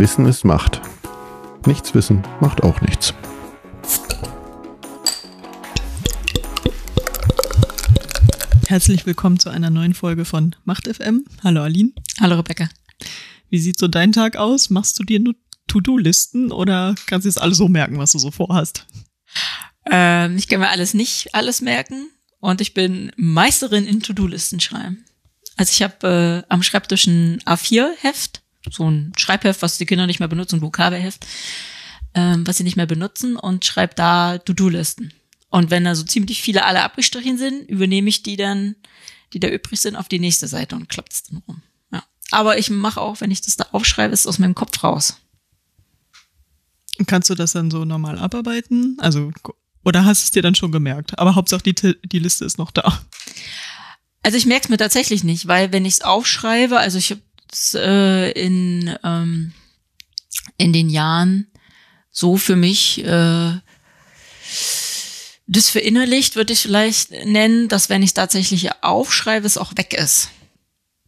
Wissen ist Macht. Nichts wissen macht auch nichts. Herzlich willkommen zu einer neuen Folge von Macht FM. Hallo Aline. Hallo Rebecca. Wie sieht so dein Tag aus? Machst du dir nur To-Do-Listen oder kannst du jetzt alles so merken, was du so vorhast? Ähm, ich kann mir alles nicht alles merken und ich bin Meisterin in To-Do-Listen schreiben. Also ich habe äh, am Schreibtisch ein A4-Heft, so ein Schreibheft, was die Kinder nicht mehr benutzen, ein Vokabelheft, ähm, was sie nicht mehr benutzen und schreibe da To-Do-Listen. Und wenn da so ziemlich viele alle abgestrichen sind, übernehme ich die dann, die da übrig sind, auf die nächste Seite und klappt's dann rum. Ja. Aber ich mache auch, wenn ich das da aufschreibe, ist es aus meinem Kopf raus. Kannst du das dann so normal abarbeiten? Also, oder hast du es dir dann schon gemerkt? Aber Hauptsache die, die Liste ist noch da. Also ich merke es mir tatsächlich nicht, weil wenn ich es aufschreibe, also ich habe äh, in, ähm, in den Jahren so für mich äh, das verinnerlicht, würde ich vielleicht nennen, dass wenn ich tatsächlich aufschreibe, es auch weg ist.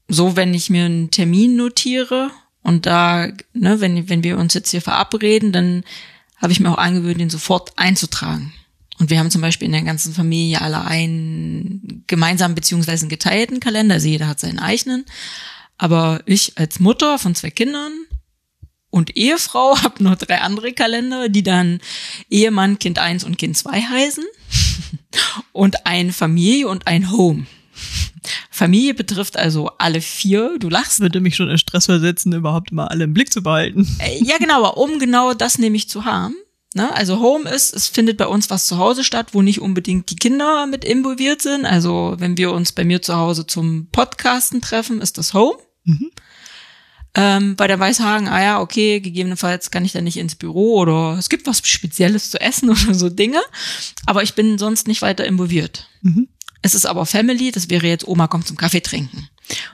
So, wenn ich mir einen Termin notiere und da, ne, wenn, wenn wir uns jetzt hier verabreden, dann habe ich mir auch angewöhnt, den sofort einzutragen. Und wir haben zum Beispiel in der ganzen Familie alle einen gemeinsamen beziehungsweise einen geteilten Kalender, also jeder hat seinen eigenen. Aber ich als Mutter von zwei Kindern und Ehefrau habe nur drei andere Kalender, die dann Ehemann, Kind eins und Kind zwei heißen. und ein Familie und ein Home. Familie betrifft also alle vier. Du lachst. Würde mich schon in Stress versetzen, überhaupt mal alle im Blick zu behalten. Äh, ja, genau, aber um genau das nämlich zu haben. Ne? Also Home ist, es findet bei uns was zu Hause statt, wo nicht unbedingt die Kinder mit involviert sind. Also wenn wir uns bei mir zu Hause zum Podcasten treffen, ist das Home. Mhm. Ähm, bei der Weißhagen, ah ja, okay, gegebenenfalls kann ich da nicht ins Büro oder es gibt was Spezielles zu essen oder so Dinge. Aber ich bin sonst nicht weiter involviert. Mhm. Es ist aber Family, das wäre jetzt Oma kommt zum Kaffee trinken.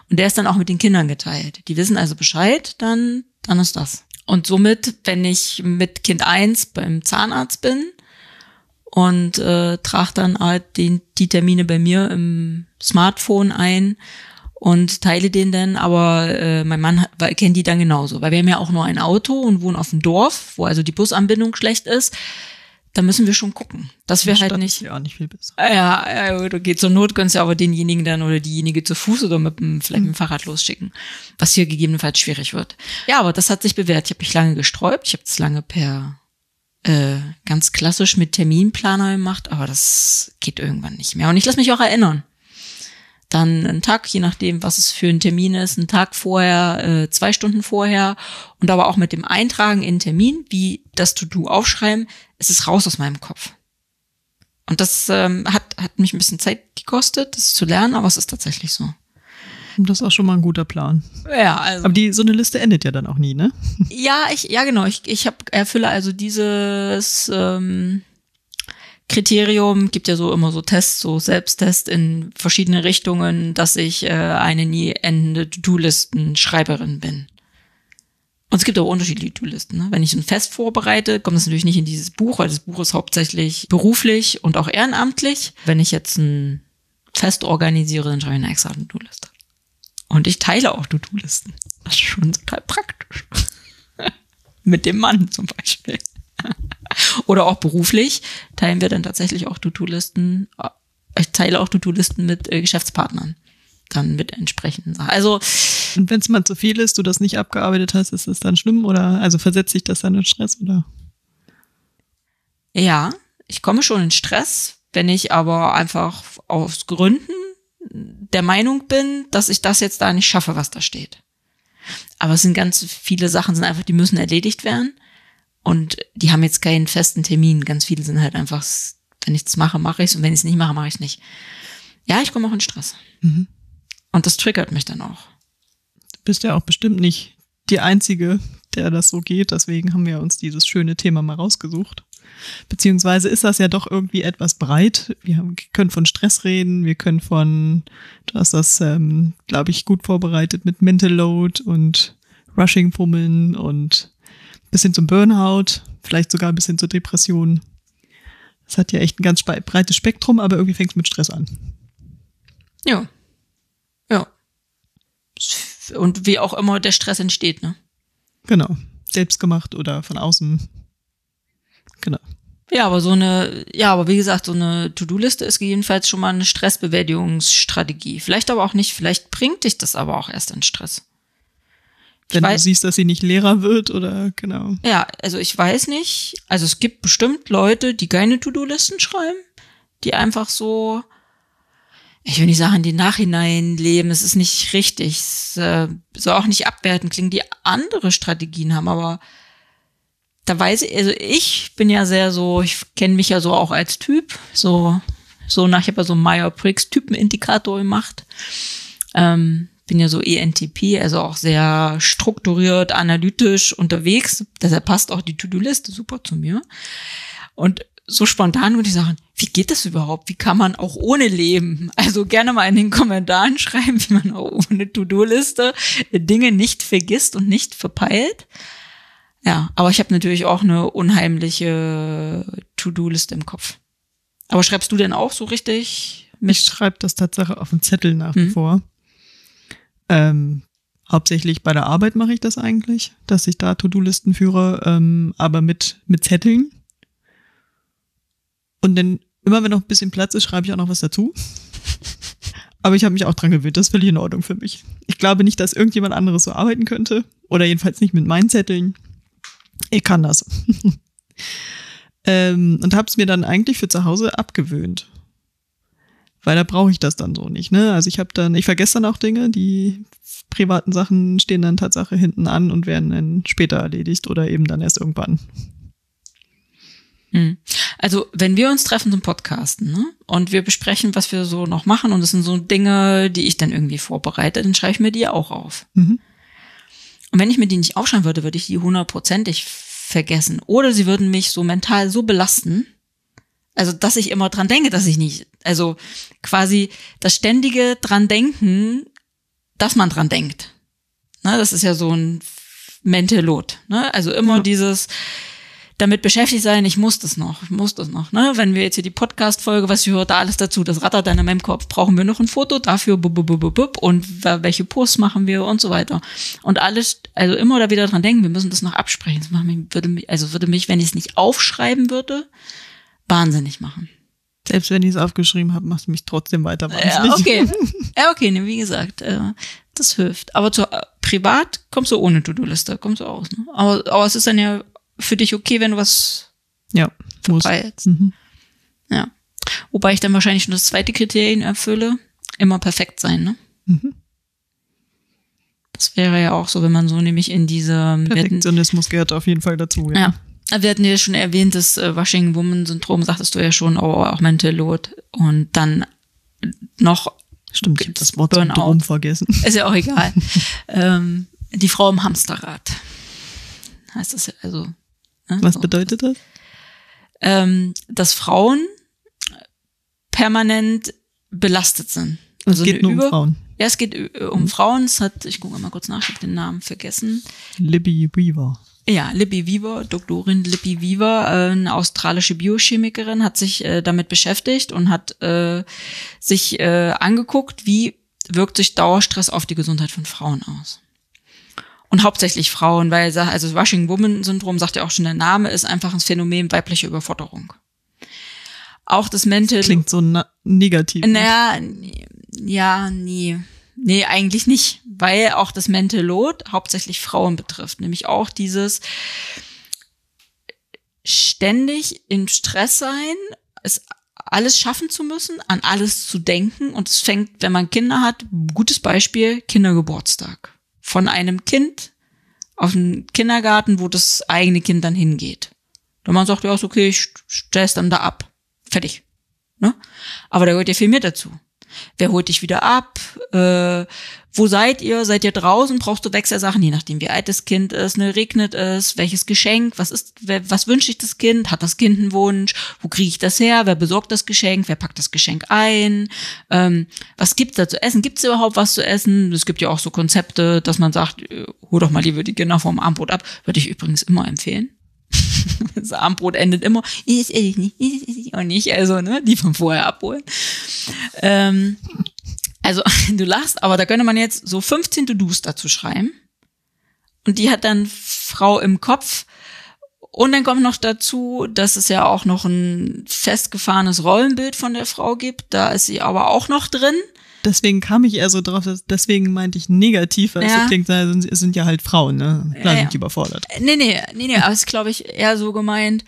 Und der ist dann auch mit den Kindern geteilt. Die wissen also Bescheid, dann, dann ist das. Und somit, wenn ich mit Kind eins beim Zahnarzt bin und äh, trage dann halt den, die Termine bei mir im Smartphone ein und teile den dann, aber äh, mein Mann hat, kennt die dann genauso, weil wir haben ja auch nur ein Auto und wohnen auf dem Dorf, wo also die Busanbindung schlecht ist da müssen wir schon gucken, dass wir halt nicht. Ja, nicht viel besser. Ja, ja, du geht zur Not, kannst du aber denjenigen dann oder diejenige zu Fuß oder mit dem, vielleicht mit dem Fahrrad losschicken, was hier gegebenenfalls schwierig wird. Ja, aber das hat sich bewährt. Ich habe mich lange gesträubt. Ich habe es lange per äh, ganz klassisch mit Terminplaner gemacht, aber das geht irgendwann nicht mehr. Und ich lasse mich auch erinnern dann einen Tag, je nachdem, was es für ein Termin ist, einen Tag vorher, äh, zwei Stunden vorher und aber auch mit dem Eintragen in Termin, wie das To-Do aufschreiben, ist es raus aus meinem Kopf. Und das ähm, hat, hat mich ein bisschen Zeit gekostet, das zu lernen, aber es ist tatsächlich so. Das ist auch schon mal ein guter Plan. Ja, also. Aber die, so eine Liste endet ja dann auch nie, ne? Ja, ich, ja, genau. Ich, ich hab, erfülle also dieses, ähm, Kriterium, gibt ja so immer so Tests, so Selbsttest in verschiedene Richtungen, dass ich äh, eine nie endende To-Do-Listen-Schreiberin bin. Und es gibt auch unterschiedliche To-Listen. Ne? Wenn ich ein Fest vorbereite, kommt das natürlich nicht in dieses Buch, weil das Buch ist hauptsächlich beruflich und auch ehrenamtlich. Wenn ich jetzt ein Fest organisiere, dann schreibe ich eine extra To-Do-Liste. Und ich teile auch To-Do-Listen. Das ist schon total praktisch. Mit dem Mann zum Beispiel. Oder auch beruflich teilen wir dann tatsächlich auch To-Do-Listen. Ich teile auch To-Do-Listen mit äh, Geschäftspartnern. Dann mit entsprechenden Sachen. Also. Und wenn es mal zu viel ist, du das nicht abgearbeitet hast, ist es dann schlimm oder also versetzt sich das dann in Stress oder? Ja, ich komme schon in Stress, wenn ich aber einfach aus Gründen der Meinung bin, dass ich das jetzt da nicht schaffe, was da steht. Aber es sind ganz viele Sachen, sind einfach, die müssen erledigt werden. Und die haben jetzt keinen festen Termin. Ganz viele sind halt einfach, wenn ich es mache, mache ich es und wenn ich es nicht mache, mache ich es nicht. Ja, ich komme auch in Stress. Mhm. Und das triggert mich dann auch. Du bist ja auch bestimmt nicht die Einzige, der das so geht. Deswegen haben wir uns dieses schöne Thema mal rausgesucht. Beziehungsweise ist das ja doch irgendwie etwas breit. Wir haben, können von Stress reden, wir können von, du hast das, ähm, glaube ich, gut vorbereitet mit Mental Load und Rushing-Fummeln und bisschen zum Burnout, vielleicht sogar ein bisschen zur Depression. Das hat ja echt ein ganz breites Spektrum, aber irgendwie fängt es mit Stress an. Ja. Ja. Und wie auch immer der Stress entsteht, ne? Genau. selbst gemacht oder von außen. Genau. Ja, aber so eine, ja, aber wie gesagt, so eine To-Do-Liste ist jedenfalls schon mal eine Stressbewältigungsstrategie. Vielleicht aber auch nicht, vielleicht bringt dich das aber auch erst in Stress. Wenn weiß, du siehst, dass sie nicht Lehrer wird oder genau. Ja, also ich weiß nicht. Also es gibt bestimmt Leute, die keine To-Do-Listen schreiben, die einfach so, ich will nicht sagen, die Nachhinein leben. Es ist nicht richtig. Es äh, soll auch nicht abwerten klingen, die andere Strategien haben, aber da weiß ich, also ich bin ja sehr so, ich kenne mich ja so auch als Typ, so, so nach, ich habe ja so Meyer-Briggs-Typenindikator gemacht. Ähm, bin ja so ENTP, also auch sehr strukturiert, analytisch unterwegs. Deshalb passt auch die To-Do-Liste super zu mir. Und so spontan würde ich sagen, wie geht das überhaupt? Wie kann man auch ohne leben? Also gerne mal in den Kommentaren schreiben, wie man auch ohne To-Do-Liste Dinge nicht vergisst und nicht verpeilt. Ja, aber ich habe natürlich auch eine unheimliche To-Do-Liste im Kopf. Aber schreibst du denn auch so richtig? Mit? Ich schreibe das Tatsache auf dem Zettel nach wie mhm. vor. Ähm, hauptsächlich bei der Arbeit mache ich das eigentlich, dass ich da To-Do-Listen führe, ähm, aber mit, mit Zetteln. Und dann, immer wenn noch ein bisschen Platz ist, schreibe ich auch noch was dazu. aber ich habe mich auch dran gewöhnt, das ist völlig in Ordnung für mich. Ich glaube nicht, dass irgendjemand anderes so arbeiten könnte. Oder jedenfalls nicht mit meinen Zetteln. Ich kann das. ähm, und habe es mir dann eigentlich für zu Hause abgewöhnt. Weil da brauche ich das dann so nicht. Ne? Also ich habe dann, ich vergesse dann auch Dinge, die privaten Sachen stehen dann Tatsache hinten an und werden dann später erledigt oder eben dann erst irgendwann. Hm. Also, wenn wir uns treffen zum Podcasten ne, und wir besprechen, was wir so noch machen und es sind so Dinge, die ich dann irgendwie vorbereite, dann schreibe ich mir die auch auf. Mhm. Und wenn ich mir die nicht aufschreiben würde, würde ich die hundertprozentig vergessen. Oder sie würden mich so mental so belasten, also dass ich immer dran denke, dass ich nicht, also quasi das ständige dran denken, dass man dran denkt. Ne, das ist ja so ein Mental Load. Ne? Also immer ja. dieses, damit beschäftigt sein, ich muss das noch, ich muss das noch. Ne? Wenn wir jetzt hier die Podcast-Folge, was gehört da alles dazu, das rattert dann in meinem Kopf, brauchen wir noch ein Foto dafür, bub, bub, bub, bub, und welche Posts machen wir und so weiter. Und alles, also immer da wieder dran denken, wir müssen das noch absprechen. Das macht mich, würde mich, also würde mich, wenn ich es nicht aufschreiben würde, wahnsinnig machen. Selbst wenn ich es aufgeschrieben habe, macht es mich trotzdem weiter wahnsinnig. Ja, okay. Ja, okay, ne, wie gesagt, äh, das hilft. Aber zu, äh, privat kommst du ohne To-Do-Liste, kommst du aus. Ne? Aber, aber es ist dann ja für dich okay, wenn du was ja, verpeilst. Mhm. Ja. Wobei ich dann wahrscheinlich schon das zweite Kriterium erfülle, immer perfekt sein, ne? Mhm. Das wäre ja auch so, wenn man so nämlich in diese Perfektionismus gehört auf jeden Fall dazu, ja. ja. Wir hatten ja schon erwähnt, das äh, Washing Woman Syndrom, sagtest du ja schon, oh, auch Mental Load. Und dann noch. Stimmt, ich habe das Wort Syndrom vergessen. Ist ja auch egal. ähm, die Frau im Hamsterrad. Heißt das ja, also Ne? Was bedeutet das? Ähm, dass Frauen permanent belastet sind. Also es geht nur um Frauen. Ja, es geht äh, um mhm. Frauen. Es hat, ich gucke mal kurz nach, ich habe den Namen vergessen. Libby Weaver. Ja, Libby Weaver, Doktorin Libby Weaver, äh, eine australische Biochemikerin, hat sich äh, damit beschäftigt und hat äh, sich äh, angeguckt, wie wirkt sich Dauerstress auf die Gesundheit von Frauen aus und hauptsächlich Frauen, weil also Rushing Woman Syndrom sagt ja auch schon der Name ist einfach ein Phänomen weibliche Überforderung. Auch das Mental klingt so negativ. Naja, ja, nee. Nee, eigentlich nicht, weil auch das Mental Load hauptsächlich Frauen betrifft, nämlich auch dieses ständig in Stress sein, es alles schaffen zu müssen, an alles zu denken und es fängt, wenn man Kinder hat, gutes Beispiel, Kindergeburtstag von einem Kind auf den Kindergarten, wo das eigene Kind dann hingeht. Und man sagt, ja, ist okay, ich stelle es dann da ab. Fertig. Ne? Aber da gehört ja viel mehr dazu. Wer holt dich wieder ab? Äh, wo seid ihr? Seid ihr draußen? Brauchst du Wechselsachen, je nachdem wie alt das Kind ist, ne, regnet es, welches Geschenk, was ist, wer, was wünscht sich das Kind? Hat das Kind einen Wunsch? Wo kriege ich das her? Wer besorgt das Geschenk? Wer packt das Geschenk ein? Ähm, was gibt's da zu essen? Gibt's überhaupt was zu essen? Es gibt ja auch so Konzepte, dass man sagt, äh, hol doch mal lieber die Kinder vom Armbrot ab. Würde ich übrigens immer empfehlen. das Armbrot endet immer, ich esse ich nicht, ich esse auch nicht, also, ne, die von vorher abholen. Ähm, also, du lachst, aber da könnte man jetzt so 15 To-Dos dazu schreiben. Und die hat dann Frau im Kopf. Und dann kommt noch dazu, dass es ja auch noch ein festgefahrenes Rollenbild von der Frau gibt. Da ist sie aber auch noch drin. Deswegen kam ich eher so drauf, dass, deswegen meinte ich negativ, weil Ja. es so klingt, sind- es sind ja halt Frauen, ne? Klar Ja, sind die überfordert. Nee, nee, nee, nee, aber es ist, glaube ich, eher so gemeint,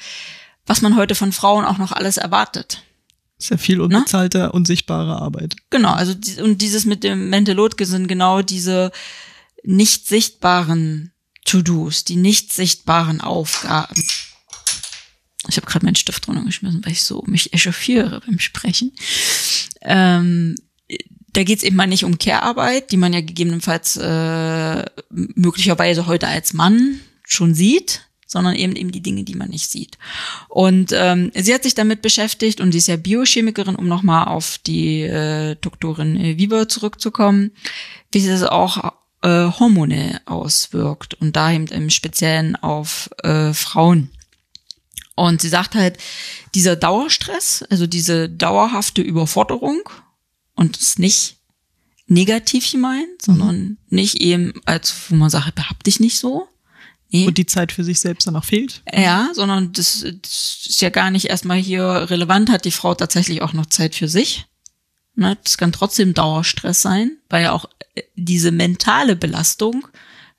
was man heute von Frauen auch noch alles erwartet. Ist ja viel unbezahlte, unsichtbare Arbeit. Genau, also und dieses mit dem Mentalotke sind genau diese nicht sichtbaren To-Dos, die nicht sichtbaren Aufgaben. Ich habe gerade meinen Stift runtergeschmissen, weil ich so mich echauffiere beim Sprechen. Ähm, da geht's eben mal nicht um Care-Arbeit, die man ja gegebenenfalls äh, möglicherweise heute als Mann schon sieht, sondern eben eben die Dinge, die man nicht sieht. Und ähm, sie hat sich damit beschäftigt und sie ist ja Biochemikerin, um nochmal auf die äh, Doktorin äh, Wieber zurückzukommen, wie sie das auch äh, hormonell auswirkt und da eben im Speziellen auf äh, Frauen. Und sie sagt halt, dieser Dauerstress, also diese dauerhafte Überforderung, und das ist nicht negativ gemeint, sondern nicht eben als, wo man sagt, behab dich nicht so. Nee. Und die Zeit für sich selbst dann auch fehlt. Ja, sondern das, das ist ja gar nicht erstmal hier relevant, hat die Frau tatsächlich auch noch Zeit für sich. Ne, das kann trotzdem Dauerstress sein, weil ja auch äh, diese mentale Belastung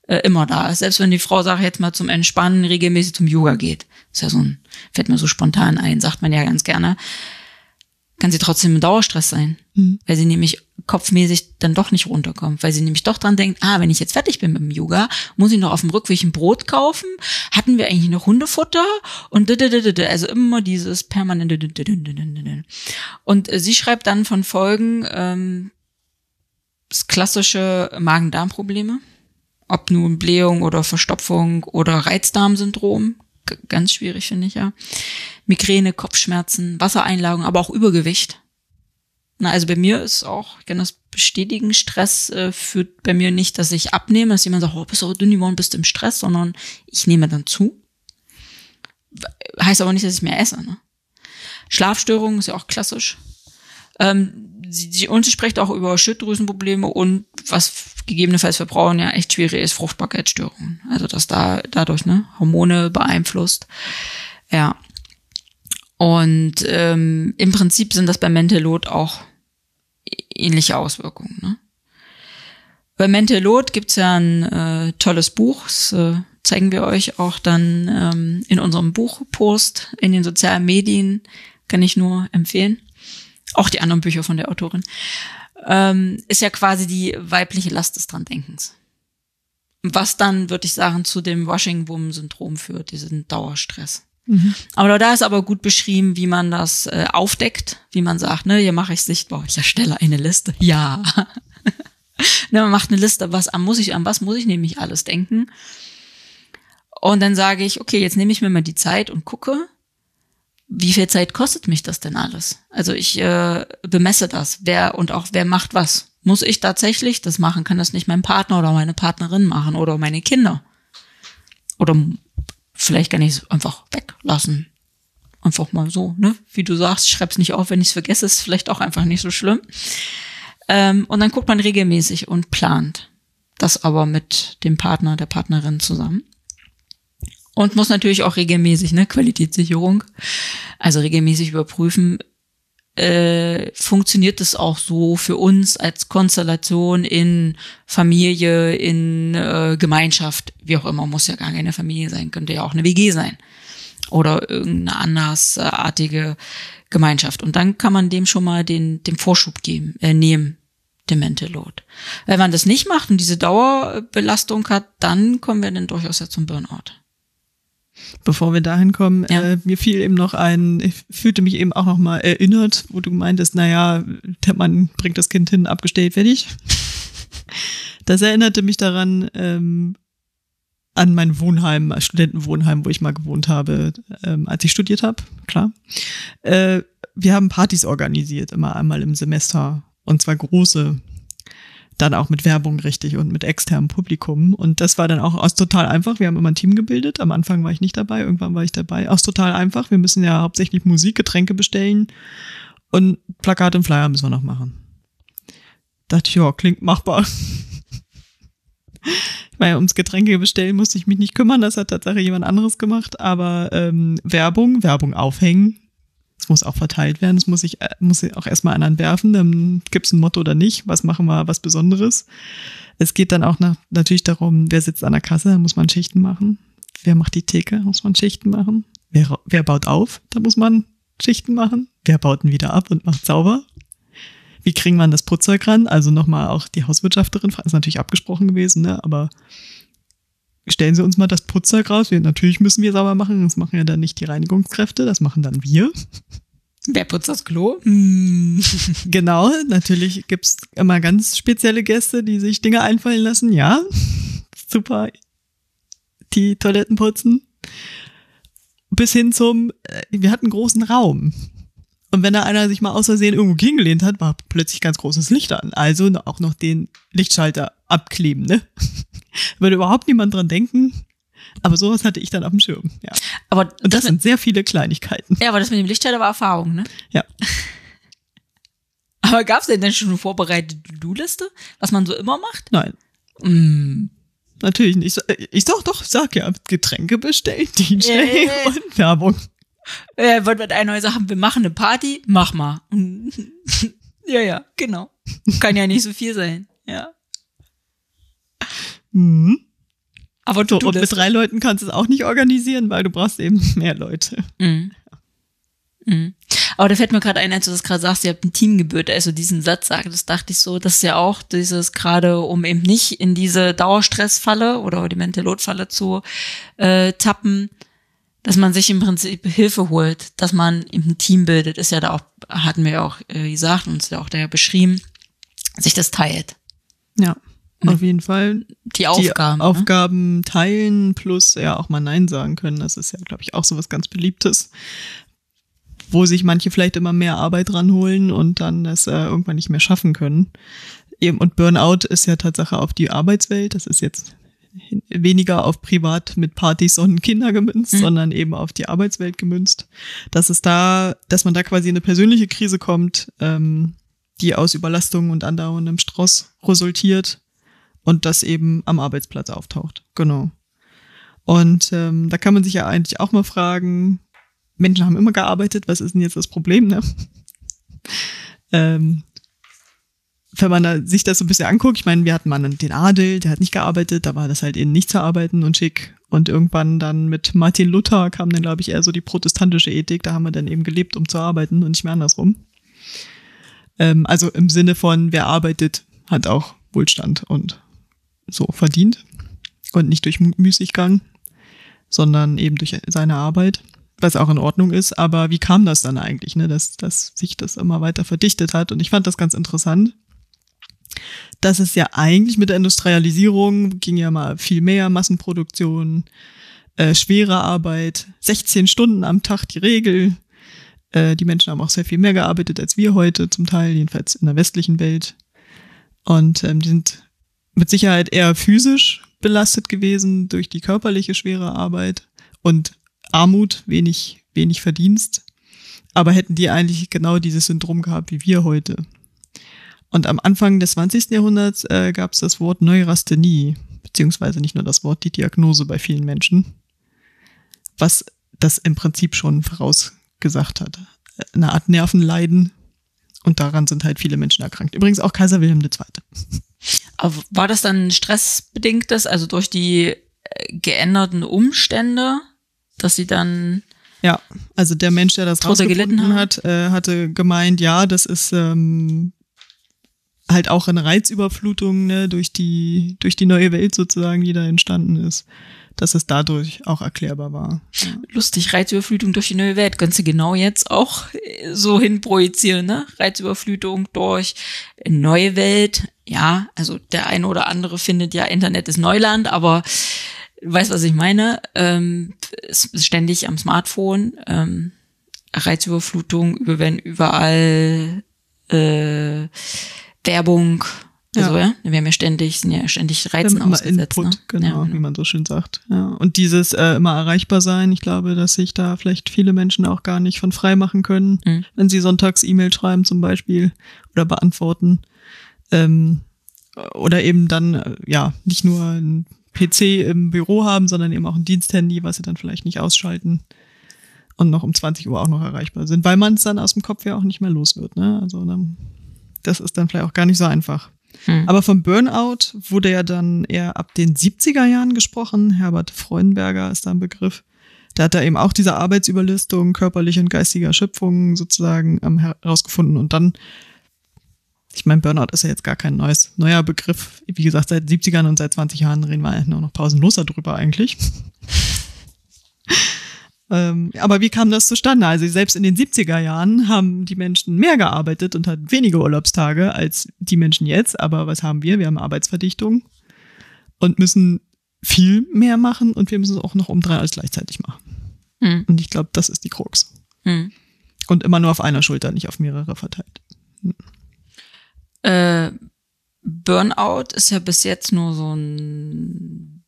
äh, immer da ist. Selbst wenn die Frau, sag ich jetzt mal, zum Entspannen regelmäßig zum Yoga geht. Ist ja so ein, fällt mir so spontan ein, sagt man ja ganz gerne. Kann sie trotzdem im Dauerstress sein. Weil sie nämlich kopfmäßig dann doch nicht runterkommt. Weil sie nämlich doch dran denkt, ah, wenn ich jetzt fertig bin mit dem Yoga, muss ich noch auf dem Rückweg ein Brot kaufen? Hatten wir eigentlich noch Hundefutter? Und also immer dieses permanente. Und äh, sie schreibt dann von Folgen ähm, das klassische Magen-Darm-Probleme. Ob nun Blähung oder Verstopfung oder Reizdarmsyndrom. Ganz schwierig, finde ich ja. Migräne, Kopfschmerzen, Wassereinlagerung, aber auch Übergewicht. Na, also bei mir ist auch, ich kann das bestätigen, Stress äh, führt bei mir nicht, dass ich abnehme, dass jemand sagt, oh, bist du dünn geworden, bist du im Stress, sondern ich nehme dann zu. Heißt aber nicht, dass ich mehr esse. Ne? Schlafstörungen ist ja auch klassisch. Ähm, sie, sie, und sie spricht auch über Schilddrüsenprobleme und was gegebenenfalls für Frauen ja echt schwierig ist, Fruchtbarkeitsstörungen. Also dass da dadurch ne Hormone beeinflusst. Ja. Und ähm, im Prinzip sind das bei Mentalot auch ähnliche Auswirkungen. Ne? Bei Mentalot gibt's ja ein äh, tolles Buch, das äh, zeigen wir euch auch dann ähm, in unserem Buchpost in den sozialen Medien, kann ich nur empfehlen. Auch die anderen Bücher von der Autorin. Ähm, ist ja quasi die weibliche Last des Dran-Denkens. Was dann, würde ich sagen, zu dem Washing-Womb-Syndrom führt, diesen Dauerstress. Aber da ist aber gut beschrieben, wie man das äh, aufdeckt, wie man sagt, ne, hier mache ich sichtbar, ich erstelle eine Liste. Ja. ne, man macht eine Liste, was an muss ich, an was muss ich nämlich alles denken. Und dann sage ich, okay, jetzt nehme ich mir mal die Zeit und gucke, wie viel Zeit kostet mich das denn alles? Also ich äh, bemesse das, wer und auch wer macht was. Muss ich tatsächlich das machen? Kann das nicht mein Partner oder meine Partnerin machen oder meine Kinder? Oder vielleicht kann ich es einfach weglassen. Einfach mal so, ne? Wie du sagst, schreib's nicht auf, wenn ich es vergesse, ist vielleicht auch einfach nicht so schlimm. Ähm, und dann guckt man regelmäßig und plant. Das aber mit dem Partner, der Partnerin zusammen. Und muss natürlich auch regelmäßig, ne, Qualitätssicherung, also regelmäßig überprüfen, äh, funktioniert es auch so für uns als Konstellation in Familie, in äh, Gemeinschaft, wie auch immer, muss ja gar keine Familie sein, könnte ja auch eine WG sein oder irgendeine andersartige Gemeinschaft. Und dann kann man dem schon mal den, den Vorschub geben, äh, nehmen, dem Mental Load. Wenn man das nicht macht und diese Dauerbelastung hat, dann kommen wir dann durchaus ja zum Burnout. Bevor wir dahin kommen, Ja. äh, mir fiel eben noch ein, ich fühlte mich eben auch noch mal erinnert, wo du meintest, naja, der Mann bringt das Kind hin, abgestellt, fertig. Das erinnerte mich daran, ähm, an mein Wohnheim, Studentenwohnheim, wo ich mal gewohnt habe, ähm, als ich studiert habe, klar. Äh, wir haben Partys organisiert, immer einmal im Semester. Und zwar große, dann auch mit Werbung richtig und mit externem Publikum. Und das war dann auch aus total einfach. Wir haben immer ein Team gebildet. Am Anfang war ich nicht dabei, irgendwann war ich dabei. Aus total einfach. Wir müssen ja hauptsächlich Musik, Getränke bestellen und Plakat und Flyer müssen wir noch machen. Dachte ich, ja, klingt machbar. Ich Weil ums Getränke bestellen musste ich mich nicht kümmern, das hat tatsächlich jemand anderes gemacht. Aber ähm, Werbung, Werbung aufhängen, muss auch verteilt werden, es muss ich, äh, muss ich auch erstmal anderen werfen, dann gibt's ein Motto oder nicht, was machen wir, was Besonderes. Es geht dann auch nach, natürlich darum, wer sitzt an der Kasse, da muss man Schichten machen. Wer macht die Theke, muss man Schichten machen. Wer, wer baut auf, da muss man Schichten machen. Wer baut ihn wieder ab und macht sauber? Wie kriegen man das Putzzeug ran? Also nochmal auch die Hauswirtschafterin, ist natürlich abgesprochen gewesen, ne? aber stellen Sie uns mal das Putzzeug raus. Wir, natürlich müssen wir sauber machen, das machen ja dann nicht die Reinigungskräfte, das machen dann wir. Wer putzt das Klo? Hm. Genau, natürlich gibt's immer ganz spezielle Gäste, die sich Dinge einfallen lassen. Ja, super. Die Toiletten putzen. Bis hin zum, äh, wir hatten einen großen Raum. Und wenn da einer sich mal aus Versehen irgendwo hingelehnt hat, war plötzlich ganz großes Licht an. Also auch noch den Lichtschalter abkleben, ne? Würde überhaupt niemand dran denken. Aber sowas hatte ich dann auf dem Schirm, ja. Aber Und das das, sind sehr viele Kleinigkeiten. ja, aber das mit dem Lichtschalter war Erfahrung, ne? Ja. Aber gab's denn denn schon eine vorbereitete To-Do-Liste, was man so immer macht? Nein, Mm. natürlich nicht. Ich sag doch, sag ja, Getränke bestellen, DJ Yeah. und Werbung. Äh, wollt mit einer sagen, wir machen eine Party? Mach mal. ja, ja, genau. Kann ja nicht so viel sein. Ja. Mhm. Aber du und mit drei Leuten kannst du es auch nicht organisieren, weil du brauchst eben mehr Leute. Mhm. Mhm. Aber da fällt mir gerade ein, als du das gerade sagst, ihr habt ein Team gebildet, also diesen Satz sagen, das dachte ich so, das ist ja auch dieses gerade, um eben nicht in diese Dauerstressfalle oder die Mentalotfalle zu äh, tappen, dass man sich im Prinzip Hilfe holt, dass man eben ein Team bildet, ist ja da auch, hatten wir ja auch äh, gesagt, uns ja auch da ja beschrieben, sich das teilt. Ja, auf jeden Fall. Die Aufgaben. Die ne? Aufgaben teilen plus ja auch mal Nein sagen können. Das ist ja, glaube ich, auch so was ganz Beliebtes. Wo sich manche vielleicht immer mehr Arbeit ranholen und dann das äh, irgendwann nicht mehr schaffen können. Eben, und Burnout ist ja Tatsache auf die Arbeitswelt. Das ist jetzt weniger auf privat mit Partys und Kinder gemünzt, Mhm. sondern eben auf die Arbeitswelt gemünzt. Dass es da, dass man da quasi in eine persönliche Krise kommt, ähm, die aus Überlastung und andauerndem Stress resultiert und das eben am Arbeitsplatz auftaucht. Genau. Und ähm, da kann man sich ja eigentlich auch mal fragen, Menschen haben immer gearbeitet, was ist denn jetzt das Problem, ne? ähm, wenn man da sich das so ein bisschen anguckt, ich meine, wir hatten mal den Adel, der hat nicht gearbeitet, da war das halt eben nicht zu arbeiten und schick. Und irgendwann dann mit Martin Luther kam dann, glaube ich, eher so die protestantische Ethik, da haben wir dann eben gelebt, um zu arbeiten und nicht mehr andersrum. Ähm, also im Sinne von, wer arbeitet, hat auch Wohlstand und so verdient. Und nicht durch Mü- Müßiggang, sondern eben durch seine Arbeit, was auch in Ordnung ist. Aber wie kam das dann eigentlich, ne, dass, dass sich das immer weiter verdichtet hat? Und ich fand das ganz interessant, dass es ja eigentlich mit der Industrialisierung ging ja mal viel mehr Massenproduktion, äh, schwere Arbeit, 16 Stunden am Tag die Regel. Äh, die Menschen haben auch sehr viel mehr gearbeitet als wir heute, zum Teil, jedenfalls in der westlichen Welt. Und ähm, die sind mit Sicherheit eher physisch belastet gewesen durch die körperliche schwere Arbeit und Armut, wenig, wenig Verdienst. Aber hätten die eigentlich genau dieses Syndrom gehabt wie wir heute. Und am Anfang des 20. Jahrhunderts äh, gab es das Wort Neurasthenie, beziehungsweise nicht nur das Wort, die Diagnose bei vielen Menschen, was das im Prinzip schon vorausgesagt hat. Eine Art Nervenleiden und daran sind halt viele Menschen erkrankt. Übrigens auch Kaiser Wilhelm II. War das dann stressbedingtes, also durch die äh, geänderten Umstände, dass sie dann Ja, also der Mensch, der das rausgefunden hat, äh, hatte gemeint, ja, das ist ähm, halt auch eine Reizüberflutung ne, durch die durch die neue Welt sozusagen, die da entstanden ist, dass es dadurch auch erklärbar war. Ja. lustig, Reizüberflutung durch die neue Welt, kannst du genau jetzt auch äh, so hinprojizieren, ne? Reizüberflutung durch neue Welt, ja, also der eine oder andere findet ja, Internet ist Neuland, aber du weißt, was ich meine, ähm, ist ständig am Smartphone, ähm, Reizüberflutung, über wenn überall äh, Werbung, also ja. wir haben ja ständig, sind ja ständig Reizen Immer ausgesetzt. Input, ne? genau, Ja, wie man so schön sagt. Ja. Und dieses äh, immer erreichbar sein, ich glaube, dass sich da vielleicht viele Menschen auch gar nicht von frei machen können, Mhm. wenn sie sonntags E-Mail schreiben zum Beispiel oder beantworten. Ähm, oder eben dann, äh, ja, nicht nur ein PC im Büro haben, sondern eben auch ein Diensthandy, was sie dann vielleicht nicht ausschalten und noch um 20 Uhr auch noch erreichbar sind, weil man es dann aus dem Kopf ja auch nicht mehr los wird. Ne? Also dann, das ist dann vielleicht auch gar nicht so einfach. Hm. Aber vom Burnout wurde ja dann eher ab den 70er Jahren gesprochen. Herbert Freudenberger ist da ein Begriff. Da hat er eben auch diese Arbeitsüberlistung körperliche und geistige Erschöpfung sozusagen ähm, herausgefunden. Und dann, ich meine, Burnout ist ja jetzt gar kein neues, neuer Begriff. Wie gesagt, seit 70ern und seit 20 Jahren reden wir nur noch pausenlos darüber eigentlich. Ähm, aber wie kam das zustande? Also selbst in den 70er Jahren haben die Menschen mehr gearbeitet und hatten weniger Urlaubstage als die Menschen jetzt. Aber was haben wir? Wir haben Arbeitsverdichtung und müssen viel mehr machen und wir müssen es auch noch um drei als gleichzeitig machen. Hm. Und ich glaube, das ist die Krux. Hm. Und immer nur auf einer Schulter, nicht auf mehrere verteilt. Äh, Burnout ist ja bis jetzt nur so ein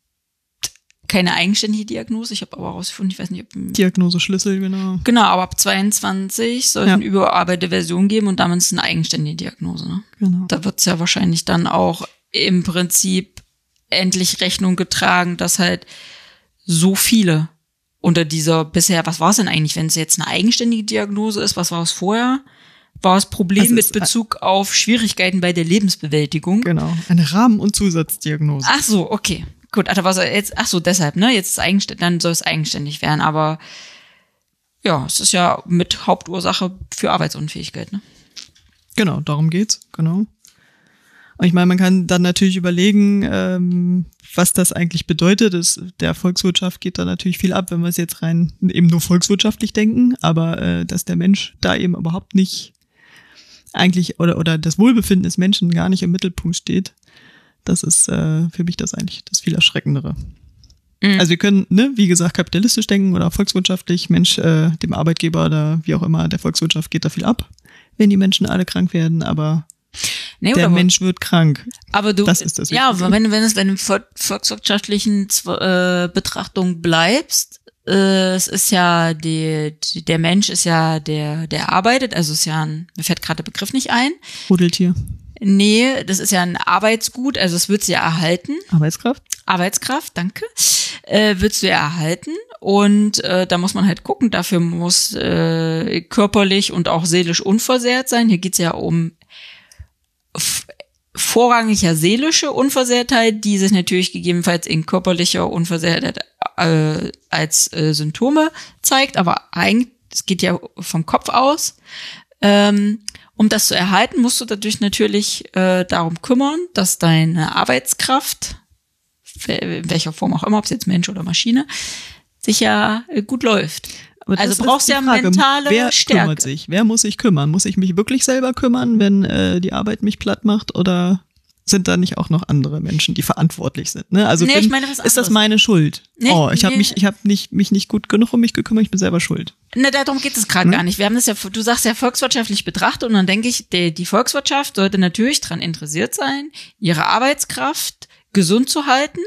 keine eigenständige Diagnose. Ich habe aber herausgefunden, ich weiß nicht, ob Diagnose Schlüssel, genau. Genau, aber ab 22 soll es Ja. eine überarbeitete Version geben und damit ist es eine eigenständige Diagnose. Ne? genau. Da wird es ja wahrscheinlich dann auch im Prinzip endlich Rechnung getragen, dass halt so viele unter dieser bisher, was war es denn eigentlich, wenn es jetzt eine eigenständige Diagnose ist, was war es vorher? War es Problem Also mit Bezug auf Schwierigkeiten bei der Lebensbewältigung? Genau. Eine Rahmen- und Zusatzdiagnose. Ach so, okay. Gut, also was jetzt, ach so, deshalb, ne? Jetzt ist eigenständig, dann soll es eigenständig werden, aber ja, es ist ja mit Hauptursache für Arbeitsunfähigkeit, ne? Genau, darum geht's, genau. Und ich meine, man kann dann natürlich überlegen, ähm, was das eigentlich bedeutet. Es, der Volkswirtschaft geht da natürlich viel ab, wenn wir es jetzt rein eben nur volkswirtschaftlich denken, aber äh, dass der Mensch da eben überhaupt nicht eigentlich oder oder das Wohlbefinden des Menschen gar nicht im Mittelpunkt steht. Das ist äh, für mich das eigentlich das viel erschreckendere. Mhm. Also wir können, ne, wie gesagt, kapitalistisch denken oder volkswirtschaftlich, Mensch, äh, dem Arbeitgeber oder wie auch immer, der Volkswirtschaft geht da viel ab, wenn die Menschen alle krank werden, aber Nee, der Mensch wird krank. Aber du, Das ist das ja, aber wenn, wenn es, wenn du im vol- volkswirtschaftlichen äh, Betrachtung bleibst, äh, es ist ja die, die, der Mensch ist ja der, der arbeitet, also ist ja ein, mir fällt gerade der Begriff nicht ein. Rudeltier. Nee, das ist ja ein Arbeitsgut, also es wird sie ja erhalten. Arbeitskraft? Arbeitskraft, danke, äh, willst du ja erhalten. Und äh, da muss man halt gucken, dafür muss äh, körperlich und auch seelisch unversehrt sein. Hier geht's ja um vorrangig ja seelische Unversehrtheit, die sich natürlich gegebenenfalls in körperlicher Unversehrtheit äh, als äh, Symptome zeigt, aber eigentlich, es geht ja vom Kopf aus. Ähm, um das zu erhalten, musst du dadurch natürlich äh, darum kümmern, dass deine Arbeitskraft, in welcher Form auch immer, ob es jetzt Mensch oder Maschine, sicher äh, gut läuft. Aber Also brauchst die ja Frage, mentale wer Stärke. kümmert sich? Wer muss sich kümmern? Muss ich mich wirklich selber kümmern, wenn äh, die Arbeit mich platt macht oder sind da nicht auch noch andere Menschen, die verantwortlich sind? Ne? Also Nee, bin, ich meine ist das meine Schuld? Nee, oh, ich habe nee. mich, ich habe nicht mich nicht gut genug um mich gekümmert, ich bin selber schuld. Ne, darum geht es gerade Ne? gar nicht. Wir haben das ja, du sagst ja volkswirtschaftlich betrachtet und dann denke ich, die, die Volkswirtschaft sollte natürlich daran interessiert sein, ihre Arbeitskraft gesund zu halten,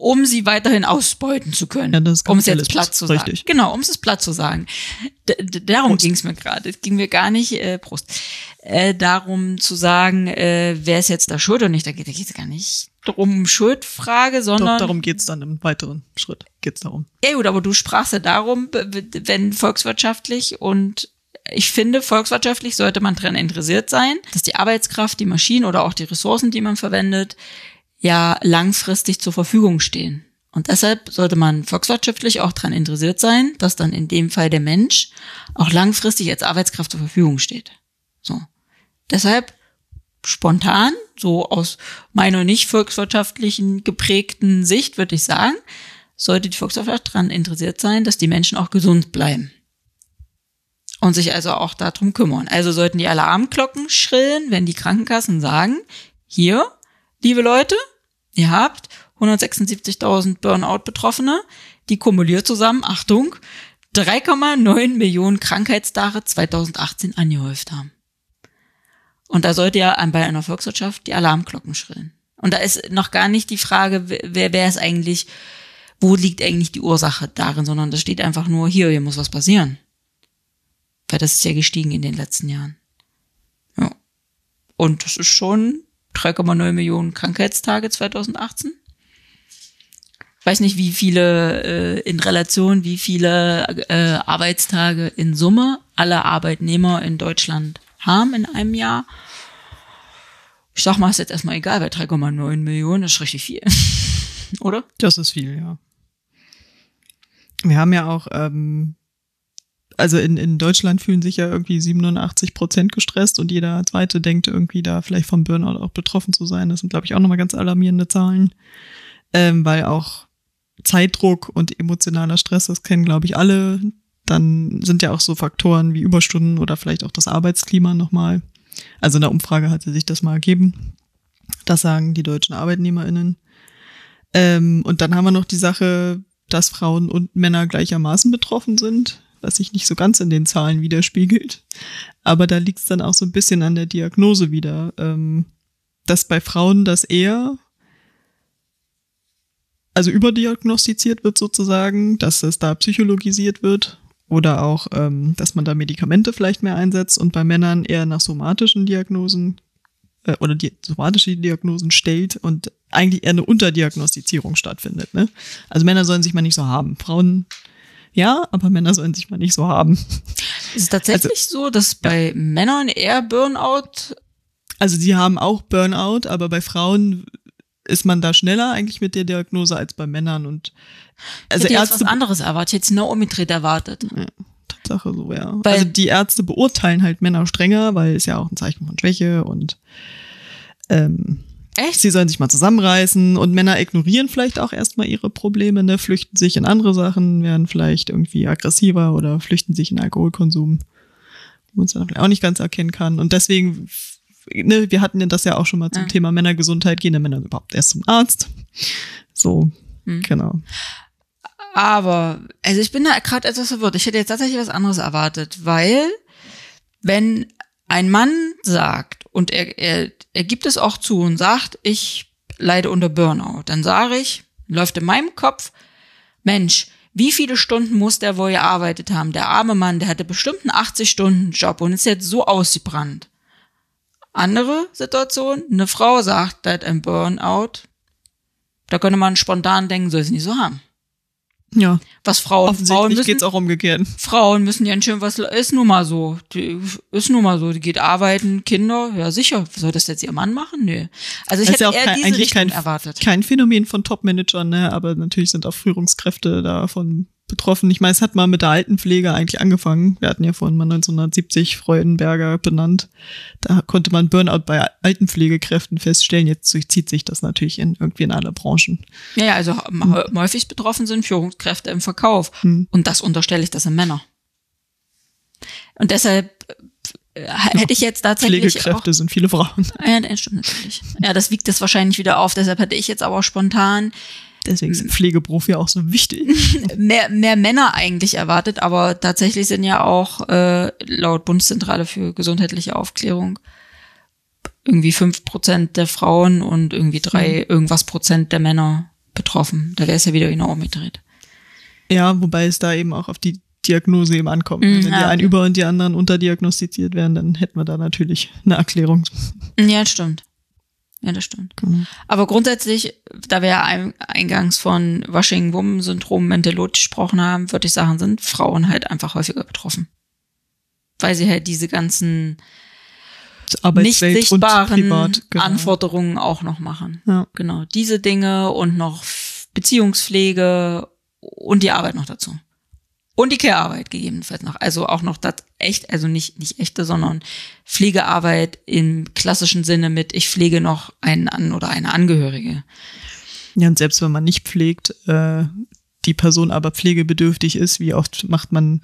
um sie weiterhin ausbeuten zu können. Ja, ist um es jetzt platt zu sagen. Richtig. Genau, um es jetzt platt zu sagen. D darum ging es mir gerade. Es ging mir gar nicht, äh, Prost, äh, darum zu sagen, äh, wer ist jetzt da schuld oder nicht. Da geht es gar nicht drum um Schuldfrage, Doch, sondern darum geht's dann im weiteren Schritt. Geht's darum. ja gut, aber du sprachst ja darum, wenn volkswirtschaftlich und ich finde, volkswirtschaftlich sollte man daran interessiert sein, dass die Arbeitskraft, die Maschinen oder auch die Ressourcen, die man verwendet, ja langfristig zur Verfügung stehen. Und deshalb sollte man volkswirtschaftlich auch daran interessiert sein, dass dann in dem Fall der Mensch auch langfristig als Arbeitskraft zur Verfügung steht. So. Deshalb spontan, so aus meiner nicht volkswirtschaftlichen geprägten Sicht, würde ich sagen, sollte die Volkswirtschaft daran interessiert sein, dass die Menschen auch gesund bleiben. Und sich also auch darum kümmern. Also sollten die Alarmglocken schrillen, wenn die Krankenkassen sagen, hier, liebe Leute, ihr habt 176.000 Burnout-Betroffene, die kumuliert zusammen, Achtung, 3,9 Millionen Krankheitstage 2018 angehäuft haben. Und da sollte ja bei einer Volkswirtschaft die Alarmglocken schrillen. Und da ist noch gar nicht die Frage, wer, wer ist eigentlich, wo liegt eigentlich die Ursache darin, sondern da steht einfach nur, hier, hier muss was passieren. Weil das ist ja gestiegen in den letzten Jahren. Ja. Und das ist schon 3,9 Millionen Krankheitstage 2018. weiß nicht, wie viele äh, in Relation, wie viele äh, Arbeitstage in Summe alle Arbeitnehmer in Deutschland haben in einem Jahr. Ich sag mal, ist jetzt erstmal egal, bei 3,9 Millionen ist richtig viel. Oder? Das ist viel, ja. Wir haben ja auch, ähm, also in, in Deutschland fühlen sich ja irgendwie 87 Prozent gestresst und jeder zweite denkt irgendwie da vielleicht vom Burnout auch betroffen zu sein. Das sind, glaube ich, auch nochmal ganz alarmierende Zahlen, ähm, weil auch Zeitdruck und emotionaler Stress, das kennen, glaube ich, alle. Dann sind ja auch so Faktoren wie Überstunden oder vielleicht auch das Arbeitsklima nochmal. Also in der Umfrage hatte sich das mal ergeben. Das sagen die deutschen ArbeitnehmerInnen. Ähm, und dann haben wir noch die Sache, dass Frauen und Männer gleichermaßen betroffen sind, was sich nicht so ganz in den Zahlen widerspiegelt. Aber da liegt es dann auch so ein bisschen an der Diagnose wieder, ähm, dass bei Frauen das eher also überdiagnostiziert wird sozusagen, dass es da psychologisiert wird oder auch, ähm, dass man da Medikamente vielleicht mehr einsetzt und bei Männern eher nach somatischen Diagnosen äh, oder die somatische Diagnosen stellt und eigentlich eher eine Unterdiagnostizierung stattfindet. Ne? Also Männer sollen sich mal nicht so haben. Frauen ja, aber Männer sollen sich mal nicht so haben. Ist es tatsächlich also, so, dass bei ja. Männern eher Burnout also sie haben auch Burnout, aber bei Frauen ist man da schneller eigentlich mit der Diagnose als bei Männern und also ich hätte Ärzte jetzt was anderes erwartet, jetzt Neurometrit erwartet. Ja, Tatsache so, ja. Weil also die Ärzte beurteilen halt Männer strenger, weil es ja auch ein Zeichen von Schwäche und ähm, Echt? Sie sollen sich mal zusammenreißen und Männer ignorieren vielleicht auch erstmal ihre Probleme, ne, flüchten sich in andere Sachen, werden vielleicht irgendwie aggressiver oder flüchten sich in Alkoholkonsum, wo man es dann auch nicht ganz erkennen kann. Und deswegen ne, wir hatten ja das ja auch schon mal zum ja. Thema Männergesundheit, gehen der Männer überhaupt erst zum Arzt? So, mhm. genau. Aber, also ich bin da gerade etwas verwirrt. Ich hätte jetzt tatsächlich was anderes erwartet, weil wenn ein Mann sagt, und er, er, er gibt es auch zu und sagt, ich leide unter Burnout, dann sage ich, läuft in meinem Kopf, Mensch, wie viele Stunden muss der wohl gearbeitet haben? Der arme Mann, der hatte bestimmt einen 80-Stunden-Job und ist jetzt so ausgebrannt. Andere Situation, eine Frau sagt, da hat ein Burnout. Da könnte man spontan denken, soll sie nicht so haben. Ja. Was Frauen, Frauen müssen, geht's auch umgekehrt. Frauen müssen ja schön was, ist nun mal so. Die, ist nun mal so. Die geht arbeiten, Kinder, ja sicher. Soll das jetzt ihr Mann machen? Nö. Also ich hätte ja eher kein, diese eigentlich Richtung kein, erwartet. Kein Phänomen von Top-Managern, ne, aber natürlich sind auch Führungskräfte davon betroffen. Ich meine, es hat mal mit der Altenpflege eigentlich angefangen. Wir hatten ja vorhin mal 1970 Freudenberger benannt. Da konnte man Burnout bei Altenpflegekräften feststellen. Jetzt zieht sich das natürlich in, irgendwie in alle Branchen. Ja, ja also hm. häufig betroffen sind Führungskräfte im Verkauf. Hm. Und das unterstelle ich, das sind Männer. Und deshalb äh, hätte ich jetzt tatsächlich Pflegekräfte auch, sind viele Frauen. Ja, das stimmt natürlich. Ja, das wiegt das wahrscheinlich wieder auf. Deshalb hätte ich jetzt aber spontan Deswegen ist Pflegeberuf ja auch so wichtig. mehr, mehr Männer eigentlich erwartet, aber tatsächlich sind ja auch äh, laut Bundeszentrale für gesundheitliche Aufklärung irgendwie fünf Prozent der Frauen und irgendwie drei mhm. irgendwas Prozent der Männer betroffen. Da wäre es ja wieder genau umgedreht. Ja, wobei es da eben auch auf die Diagnose eben ankommt. Mhm, Wenn ja, die einen über und die anderen unterdiagnostiziert werden, dann hätten wir da natürlich eine Erklärung. Ja, stimmt. Ja, das stimmt. Mhm. Aber grundsätzlich, da wir ja eingangs von Washing-Woman-Syndrom Mentalot gesprochen haben, würde ich sagen, sind Frauen halt einfach häufiger betroffen. Weil sie halt diese ganzen nicht sichtbaren privat, genau. Anforderungen auch noch machen. Ja. Genau. Diese Dinge und noch Beziehungspflege und die Arbeit noch dazu. Und die Care-Arbeit gegebenenfalls noch. Also auch noch das echt, also nicht, nicht echte, sondern Pflegearbeit im klassischen Sinne mit, ich pflege noch einen an oder eine Angehörige. Ja, und selbst wenn man nicht pflegt, äh, die Person aber pflegebedürftig ist, wie oft macht man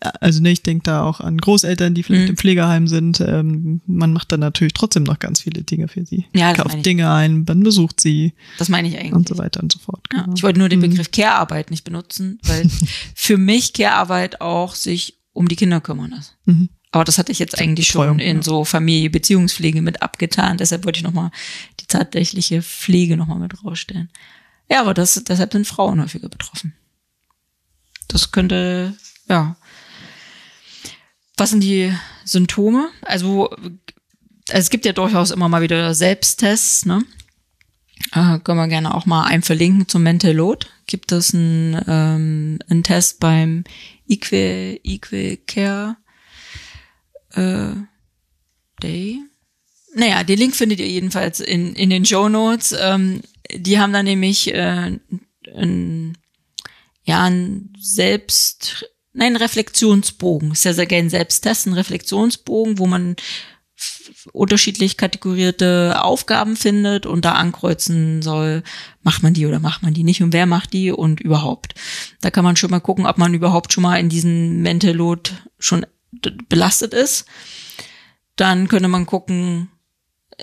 also ne, ich denke da auch an Großeltern, die vielleicht mhm. im Pflegeheim sind. Ähm, man macht dann natürlich trotzdem noch ganz viele Dinge für sie. Ja, das Kauft Dinge ein, man besucht sie. Das meine ich eigentlich. Und so weiter und so fort. Genau. Ja, ich wollte nur den mhm. Begriff Care-Arbeit nicht benutzen, weil für mich Care-Arbeit auch sich um die Kinder kümmern ist. Mhm. Aber das hatte ich jetzt eigentlich schon in so Familie, Beziehungspflege mit abgetan. Deshalb wollte ich nochmal die tatsächliche Pflege nochmal mit rausstellen. Ja, aber das, deshalb sind Frauen häufiger betroffen. Das könnte, ja, was sind die Symptome? Also, es gibt ja durchaus immer mal wieder Selbsttests, ne? Äh, können wir gerne auch mal ein verlinken zum Mental Load. Gibt es einen, ähm, einen Test beim Equi, Equi Care äh, Day. Naja, den Link findet ihr jedenfalls in, in den Show Notes. Ähm, die haben da nämlich äh, ein, ja, ein Selbst, nein, Reflexionsbogen. Ist ja sehr gerne Selbsttest, ein Reflexionsbogen, wo man unterschiedlich kategorierte Aufgaben findet und da ankreuzen soll, macht man die oder macht man die nicht und wer macht die und überhaupt. Da kann man schon mal gucken, ob man überhaupt schon mal in diesen Mental Load schon belastet ist. Dann könnte man gucken,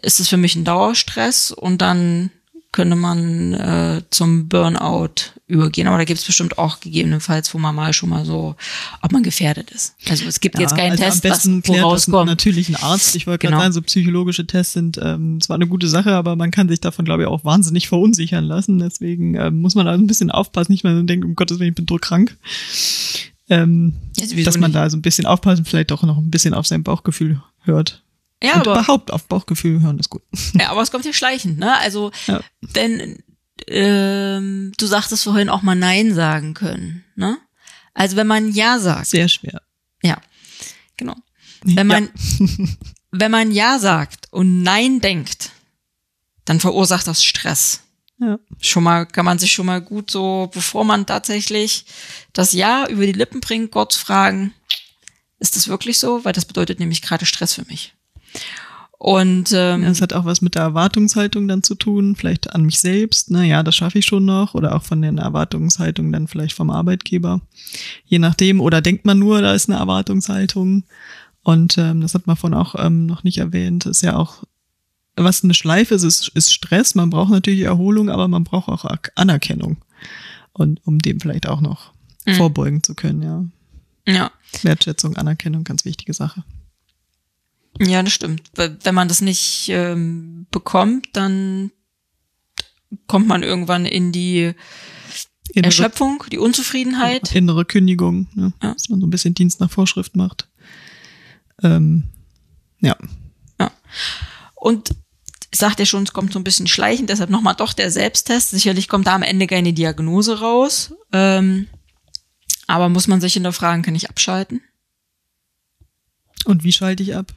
ist es für mich ein Dauerstress und dann könnte man äh, zum Burnout übergehen. Aber da gibt es bestimmt auch gegebenenfalls, wo man mal schon mal so, ob man gefährdet ist. Also es gibt ja, jetzt keinen also Test, am besten was, wo rauskommt. Natürlich ein Arzt. Ich wollte gerade genau. sagen, so psychologische Tests sind ähm, zwar eine gute Sache, aber man kann sich davon, glaube ich, auch wahnsinnig verunsichern lassen. Deswegen ähm, muss man da ein bisschen aufpassen, nicht mal so denkt, um Gottes Willen, ich bin druckkrank. Ähm, ja, dass man nicht. da so ein bisschen aufpassen, vielleicht auch noch ein bisschen auf sein Bauchgefühl hört. Ja, und aber, überhaupt auf Bauchgefühl hören ist gut. Ja, aber es kommt ja schleichend, ne? Also ja. wenn ähm, du sagtest vorhin auch mal Nein sagen können, ne? Also wenn man Ja sagt. Sehr schwer. Ja, genau. Wenn man ja. wenn man Ja sagt und Nein denkt, dann verursacht das Stress. Ja. Schon mal kann man sich schon mal gut so, bevor man tatsächlich das Ja über die Lippen bringt, Gott fragen, ist das wirklich so? Weil das bedeutet nämlich gerade Stress für mich. Und ähm, es hat auch was mit der Erwartungshaltung dann zu tun, vielleicht an mich selbst, ne, ja, das schaffe ich schon noch, oder auch von den Erwartungshaltungen dann vielleicht vom Arbeitgeber. Je nachdem, oder denkt man nur, da ist eine Erwartungshaltung. Und ähm, das hat man von auch ähm, noch nicht erwähnt, ist ja auch, was eine Schleife ist, ist, ist Stress. Man braucht natürlich Erholung, aber man braucht auch Anerkennung. Und um dem vielleicht auch noch mhm. vorbeugen zu können, ja. Ja. Wertschätzung, Anerkennung, ganz wichtige Sache. Ja, das stimmt. Wenn man das nicht ähm, bekommt, dann kommt man irgendwann in die innere, Erschöpfung, die Unzufriedenheit. Innere Kündigung, ne? ja. dass man so ein bisschen Dienst nach Vorschrift macht. Ähm, ja. Ja. Und ich sagte ja schon, es kommt so ein bisschen schleichend, deshalb nochmal doch der Selbsttest. Sicherlich kommt da am Ende keine Diagnose raus. Ähm, aber muss man sich hinterfragen, kann ich abschalten? Und wie schalte ich ab?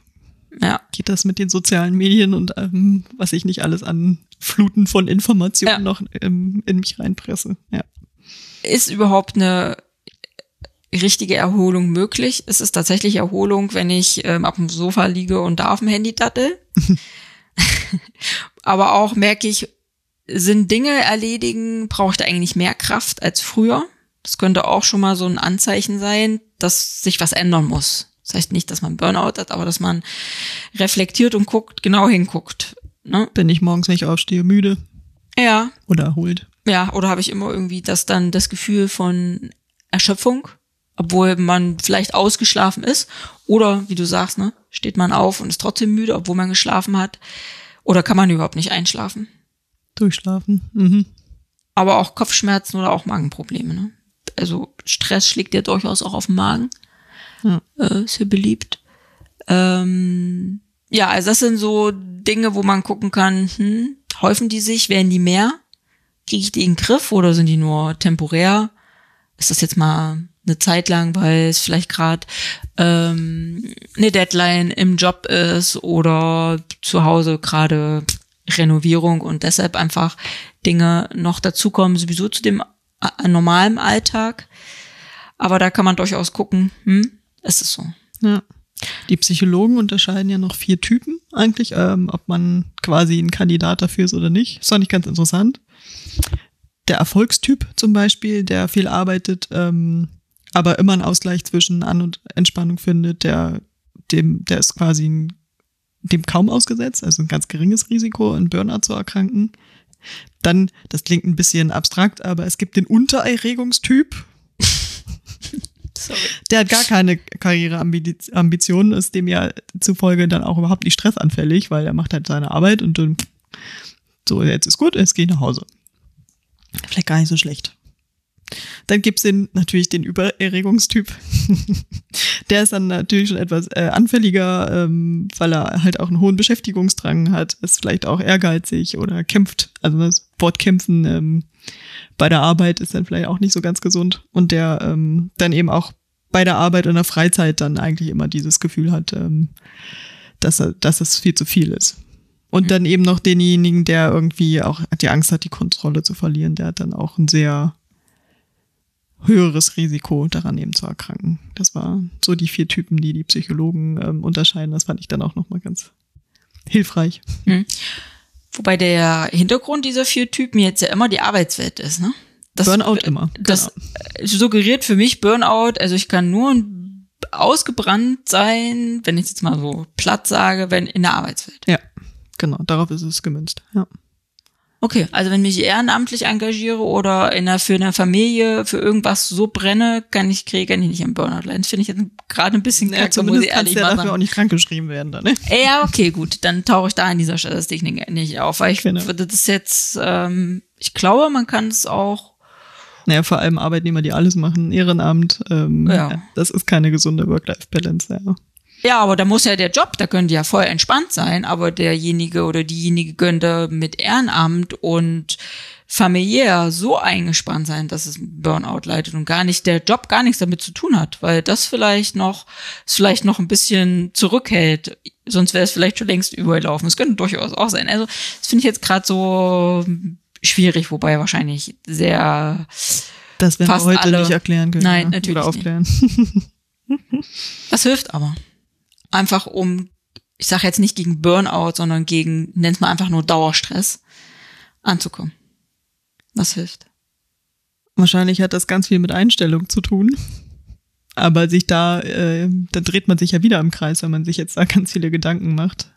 Ja. geht das mit den sozialen Medien und ähm, was ich nicht alles an Fluten von Informationen ja. noch ähm, in mich reinpresse. Ja. Ist überhaupt eine richtige Erholung möglich? Es ist tatsächlich Erholung, wenn ich ähm, auf dem Sofa liege und da auf dem Handy dattel. Aber auch merke ich, sind Dinge erledigen, brauche ich da eigentlich mehr Kraft als früher. Das könnte auch schon mal so ein Anzeichen sein, dass sich was ändern muss. Das heißt nicht, dass man Burnout hat, aber dass man reflektiert und guckt, genau hinguckt. Ne? Bin ich morgens, ich aufstehe, müde? Ja. Oder erholt? Ja, oder habe ich immer irgendwie das dann das Gefühl von Erschöpfung, obwohl man vielleicht ausgeschlafen ist. Oder wie du sagst, ne, steht man auf und ist trotzdem müde, obwohl man geschlafen hat. Oder kann man überhaupt nicht einschlafen? Durchschlafen. Mhm. Aber auch Kopfschmerzen oder auch Magenprobleme. Ne? Also Stress schlägt ja durchaus auch auf den Magen. Ja. Äh, sehr beliebt. Ähm, ja, also das sind so Dinge, wo man gucken kann, hm, häufen die sich, werden die mehr? Kriege ich die in den Griff oder sind die nur temporär? Ist das jetzt mal eine Zeit lang, weil es vielleicht gerade ähm, eine Deadline im Job ist oder zu Hause gerade Renovierung und deshalb einfach Dinge noch dazukommen, sowieso zu dem normalen Alltag. Aber da kann man durchaus gucken, hm, ist es so. Ja. Die Psychologen unterscheiden ja noch vier Typen eigentlich, ähm, ob man quasi ein Kandidat dafür ist oder nicht. Das fand ich ganz interessant. Der Erfolgstyp zum Beispiel, der viel arbeitet, ähm, aber immer einen Ausgleich zwischen An- und Entspannung findet, der, dem, der ist quasi ein, dem kaum ausgesetzt, also ein ganz geringes Risiko, an Burnout zu erkranken. Dann, das klingt ein bisschen abstrakt, aber es gibt den Untererregungstyp. Der hat gar keine Karriereambitionen, ist dem ja zufolge dann auch überhaupt nicht stressanfällig, weil er macht halt seine Arbeit und dann so, jetzt ist gut, jetzt gehe ich nach Hause. Vielleicht gar nicht so schlecht. Dann gibt's den, natürlich den Übererregungstyp. Der ist dann natürlich schon etwas äh, anfälliger, ähm, weil er halt auch einen hohen Beschäftigungsdrang hat, ist vielleicht auch ehrgeizig oder kämpft. Also das Wort kämpfen ähm, bei der Arbeit ist dann vielleicht auch nicht so ganz gesund. Und der ähm, dann eben auch bei der Arbeit und der Freizeit dann eigentlich immer dieses Gefühl hat, ähm, dass, er, dass es viel zu viel ist. Und Mhm. dann eben noch denjenigen, der irgendwie auch die Angst hat, die Kontrolle zu verlieren, der hat dann auch ein sehr höheres Risiko, daran eben zu erkranken. Das war so die vier Typen, die die Psychologen ähm, unterscheiden. Das fand ich dann auch nochmal ganz hilfreich. Wobei der Hintergrund dieser vier Typen jetzt ja immer die Arbeitswelt ist, ne? Das, Burnout immer. Das genau. suggeriert für mich Burnout, also ich kann nur ausgebrannt sein, wenn ich jetzt mal so platt sage, wenn in der Arbeitswelt. Ja, genau. Darauf ist es gemünzt. Ja. Okay, also wenn ich ehrenamtlich engagiere oder in der, für eine Familie für irgendwas so brenne, kann ich kriege ich nicht im Burnout leiden. Das finde ich jetzt gerade ein bisschen Ja, kacke, muss ich ehrlich ja mal dafür sagen. auch nicht krankgeschrieben werden dann, ne? Ja, okay, gut, dann tauche ich da in dieser Statistik nicht, nicht auf, weil ich Genau. würde das jetzt, ähm, ich glaube, man kann es auch, Naja, vor allem Arbeitnehmer, die alles machen, Ehrenamt, ähm, ja. das ist keine gesunde Work-Life-Balance, ja. Ja, aber da muss ja der Job, da können die ja voll entspannt sein, aber derjenige oder diejenige könnte mit Ehrenamt und familiär so eingespannt sein, dass es Burnout leitet und gar nicht der Job gar nichts damit zu tun hat, weil das vielleicht noch es vielleicht noch ein bisschen zurückhält, sonst wäre es vielleicht schon längst überlaufen. Das könnte durchaus auch sein. Also das finde ich jetzt gerade so schwierig, wobei wahrscheinlich sehr Das werden wir heute alle. nicht erklären können. Nein, ja, natürlich Oder nicht. aufklären. Das hilft aber. Einfach um, ich sage jetzt nicht gegen Burnout, sondern gegen, nennt mal einfach nur Dauerstress, anzukommen. Das hilft. Wahrscheinlich hat das ganz viel mit Einstellung zu tun. Aber sich da, äh, da dreht man sich ja wieder im Kreis, wenn man sich jetzt da ganz viele Gedanken macht.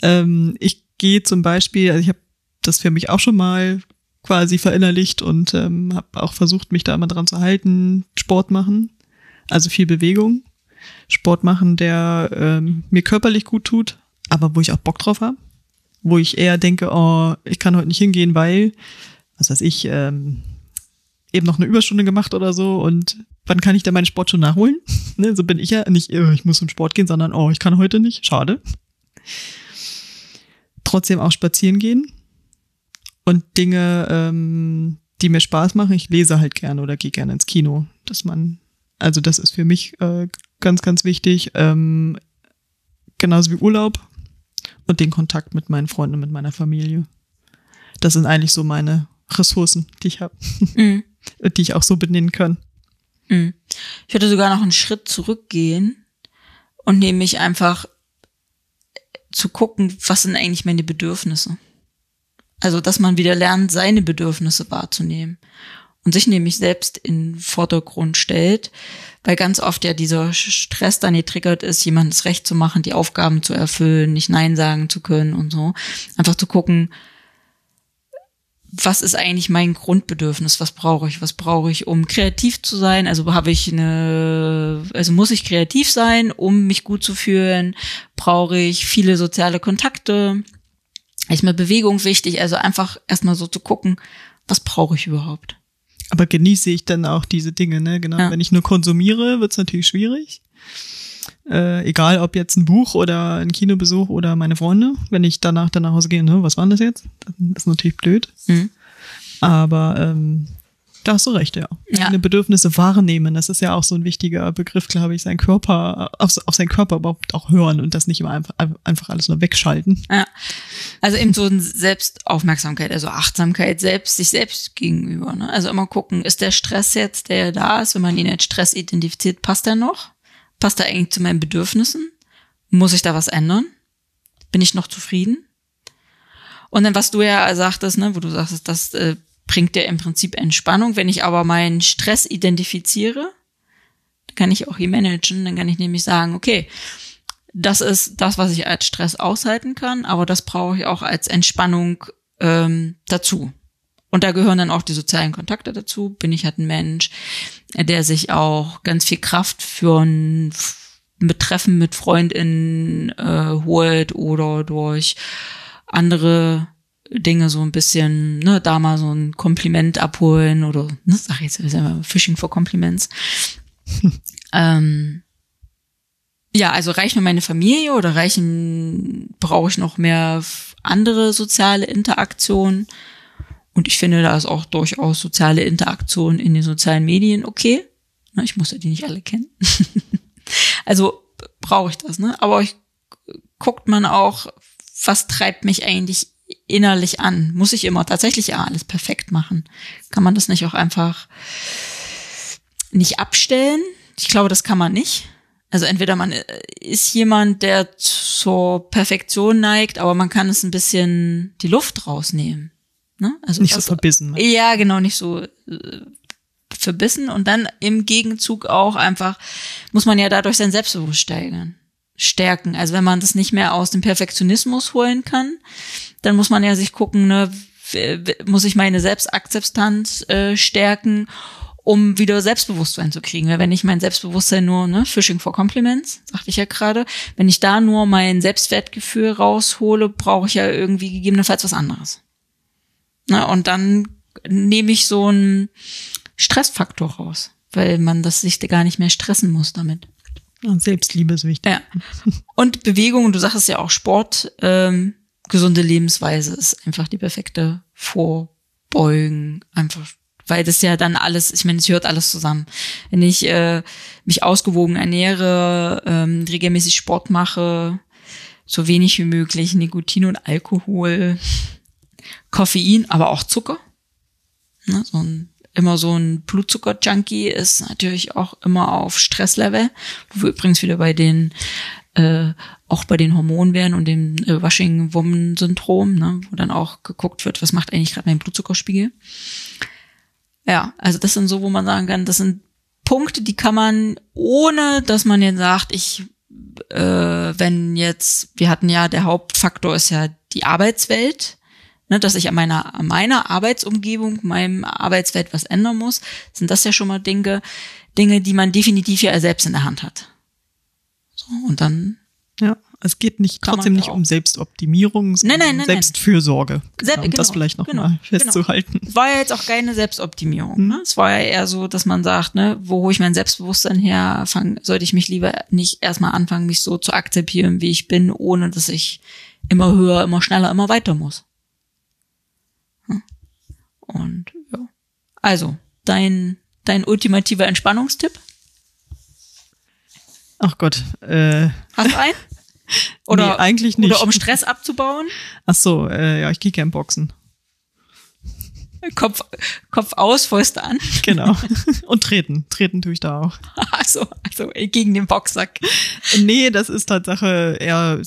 Ähm, ich gehe zum Beispiel, also ich habe das für mich auch schon mal quasi verinnerlicht und ähm, habe auch versucht, mich da immer dran zu halten, Sport machen, also viel Bewegung, Sport machen, der ähm, mir körperlich gut tut, aber wo ich auch Bock drauf habe, wo ich eher denke, oh, ich kann heute nicht hingehen, weil, was weiß ich, ähm, eben noch eine Überstunde gemacht oder so und wann kann ich denn meinen Sport schon nachholen? ne, so bin ich ja nicht, äh, ich muss zum Sport gehen, sondern oh, ich kann heute nicht, schade. Trotzdem auch spazieren gehen und Dinge, ähm, die mir Spaß machen. Ich lese halt gerne oder gehe gerne ins Kino, dass man, also das ist für mich äh, ganz, ganz wichtig. Ähm, genauso wie Urlaub und den Kontakt mit meinen Freunden und mit meiner Familie. Das sind eigentlich so meine Ressourcen, die ich habe, Mhm. die ich auch so benennen kann. Mhm. Ich würde sogar noch einen Schritt zurückgehen und nämlich einfach zu gucken, was sind eigentlich meine Bedürfnisse. Also, dass man wieder lernt, seine Bedürfnisse wahrzunehmen und sich nämlich selbst in den Vordergrund stellt, weil ganz oft ja dieser Stress dann getriggert ist, jemandes Recht zu machen, die Aufgaben zu erfüllen, nicht Nein sagen zu können und so. Einfach zu gucken, was ist eigentlich mein Grundbedürfnis? Was brauche ich? Was brauche ich, um kreativ zu sein? Also habe ich eine, also muss ich kreativ sein, um mich gut zu fühlen? Brauche ich viele soziale Kontakte? Ist mir Bewegung wichtig? Also einfach erstmal so zu gucken, was brauche ich überhaupt? Aber genieße ich dann auch diese Dinge, ne? Genau. Ja. Wenn ich nur konsumiere, wird's natürlich schwierig. Äh, egal ob jetzt ein Buch oder ein Kinobesuch oder meine Freunde. Wenn ich danach dann nach Hause gehe, ne, was war das jetzt? Das ist natürlich blöd. Mhm. Aber ähm, da hast du recht, ja. Ja. Seine Bedürfnisse wahrnehmen, das ist ja auch so ein wichtiger Begriff, glaube ich, sein Körper, auf, auf seinen Körper überhaupt auch hören und das nicht immer einfach, einfach alles nur wegschalten. Ja. Also eben so eine Selbstaufmerksamkeit, also Achtsamkeit selbst, sich selbst gegenüber. Ne? Also immer gucken, ist der Stress jetzt, der da ist, wenn man ihn als Stress identifiziert, passt er noch? Passt er eigentlich zu meinen Bedürfnissen? Muss ich da was ändern? Bin ich noch zufrieden? Und dann, was du ja sagtest, ne, wo du sagst, das äh, bringt dir im Prinzip Entspannung. Wenn ich aber meinen Stress identifiziere, dann kann ich auch ihn managen. Dann kann ich nämlich sagen, okay, das ist das, was ich als Stress aushalten kann, aber das brauche ich auch als Entspannung ähm, dazu. Und da gehören dann auch die sozialen Kontakte dazu. Bin ich halt ein Mensch, der sich auch ganz viel Kraft für ein F- mit Treffen mit FreundInnen äh, holt oder durch andere Dinge so ein bisschen, ne, da mal so ein Kompliment abholen oder, ne, sag ich jetzt, Fishing for Compliments. ähm, ja, also reicht mir meine Familie oder reichen, brauche ich noch mehr andere soziale Interaktion? Und ich finde, da ist auch durchaus soziale Interaktion in den sozialen Medien okay. Ich muss ja die nicht alle kennen. also brauche ich das, ne? Aber ich, guckt man auch, was treibt mich eigentlich innerlich an? Muss ich immer tatsächlich ja alles perfekt machen? Kann man das nicht auch einfach nicht abstellen? Ich glaube, das kann man nicht. Also entweder man äh, ist jemand, der zur Perfektion neigt, aber man kann es ein bisschen die Luft rausnehmen. Ne? Also nicht so verbissen. Ne? Ja, genau, nicht so äh, verbissen. Und dann im Gegenzug auch einfach, muss man ja dadurch sein Selbstbewusstsein steigern, stärken. Also wenn man das nicht mehr aus dem Perfektionismus holen kann, dann muss man ja sich gucken, ne, muss ich meine Selbstakzeptanz äh, stärken um wieder Selbstbewusstsein zu kriegen. Weil wenn ich mein Selbstbewusstsein nur, ne, Fishing for Compliments, sagte ich ja gerade, wenn ich da nur mein Selbstwertgefühl raushole, brauche ich ja irgendwie gegebenenfalls was anderes. Na, und dann nehme ich so einen Stressfaktor raus, weil man das sich gar nicht mehr stressen muss damit. Und Selbstliebe ist wichtig. Ja. Und Bewegung, du sagst ja auch Sport, ähm, gesunde Lebensweise ist einfach die perfekte Vorbeugen, einfach weil das ja dann alles, ich meine, es hört alles zusammen. Wenn ich äh, mich ausgewogen ernähre, ähm, regelmäßig Sport mache, so wenig wie möglich Nikotin und Alkohol, Koffein, aber auch Zucker. Ne, so ein, immer so ein Blutzucker-Junkie ist natürlich auch immer auf Stresslevel, wo wir übrigens wieder bei den äh, auch bei den Hormonen wären und dem äh, Washing-Woman-Syndrom, ne, wo dann auch geguckt wird, was macht eigentlich gerade mein Blutzuckerspiegel. Ja, also das sind so, wo man sagen kann, das sind Punkte, die kann man, ohne dass man jetzt sagt, ich, äh, wenn jetzt, wir hatten ja, der Hauptfaktor ist ja die Arbeitswelt, ne, dass ich an meiner, an meiner Arbeitsumgebung, meinem Arbeitswelt was ändern muss, sind das ja schon mal Dinge, Dinge, die man definitiv ja selbst in der Hand hat. So, und dann ja. Es geht nicht trotzdem nicht um Selbstoptimierung, sondern nein, nein, nein, Selbstfürsorge. Selbst, um genau, das vielleicht noch genau, mal festzuhalten. Genau. War ja jetzt auch keine Selbstoptimierung. Mhm. Ne? Es war ja eher so, dass man sagt, ne, wo hole ich mein Selbstbewusstsein her? Fang, sollte ich mich lieber nicht erstmal anfangen, mich so zu akzeptieren, wie ich bin, ohne dass ich immer höher, immer schneller, immer weiter muss. Hm? Und ja. Also, dein, dein ultimativer Entspannungstipp? Ach Gott. Äh, Hast du einen? Oder nee, eigentlich nicht. Oder um Stress abzubauen? Ach so, äh, ja, ich gehe gern boxen. Kopf, Kopf aus, Fäuste an. Genau. Und treten. Treten tue ich da auch. Also, also gegen den Boxsack. Nee, das ist Tatsache eher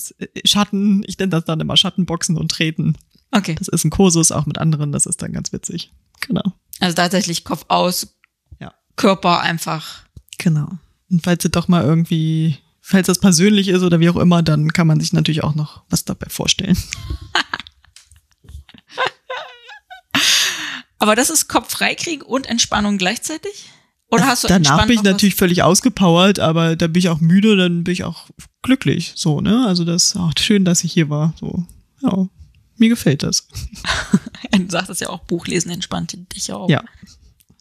Schatten. Ich nenne das dann immer Schattenboxen und Treten. Okay. Das ist ein Kursus auch mit anderen, das ist dann ganz witzig. Genau. Also tatsächlich Kopf aus, ja. Körper einfach. Genau. Und falls ihr doch mal irgendwie falls das persönlich ist oder wie auch immer, dann kann man sich natürlich auch noch was dabei vorstellen. Aber das ist Kopf freikriegen und Entspannung gleichzeitig? Oder hast du Danach bin ich natürlich völlig ausgepowert, aber da bin ich auch müde, dann bin ich auch glücklich. So, ne? Also das ist auch schön, dass ich hier war. So, ja, mir gefällt das. du sagtest ja auch, Buchlesen entspannt dich auch. Ja.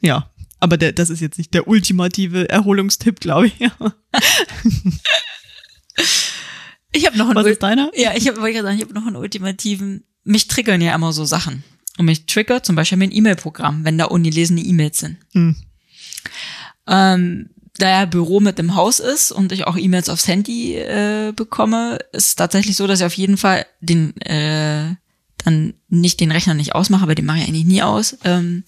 Ja, aber der, das ist jetzt nicht der ultimative Erholungstipp, glaube ich. ich habe noch einen Was ist deiner? Ja, ich habe sagen, ich habe noch einen ultimativen. Mich triggern ja immer so Sachen. Und mich triggert zum Beispiel mein E-Mail-Programm, wenn da ungelesene E-Mails sind. Hm. Ähm, da ja Büro mit im Haus ist und ich auch E-Mails aufs Handy äh, bekomme, ist es tatsächlich so, dass ich auf jeden Fall den äh, dann nicht den Rechner nicht ausmache, aber den mache ich eigentlich nie aus. Ähm,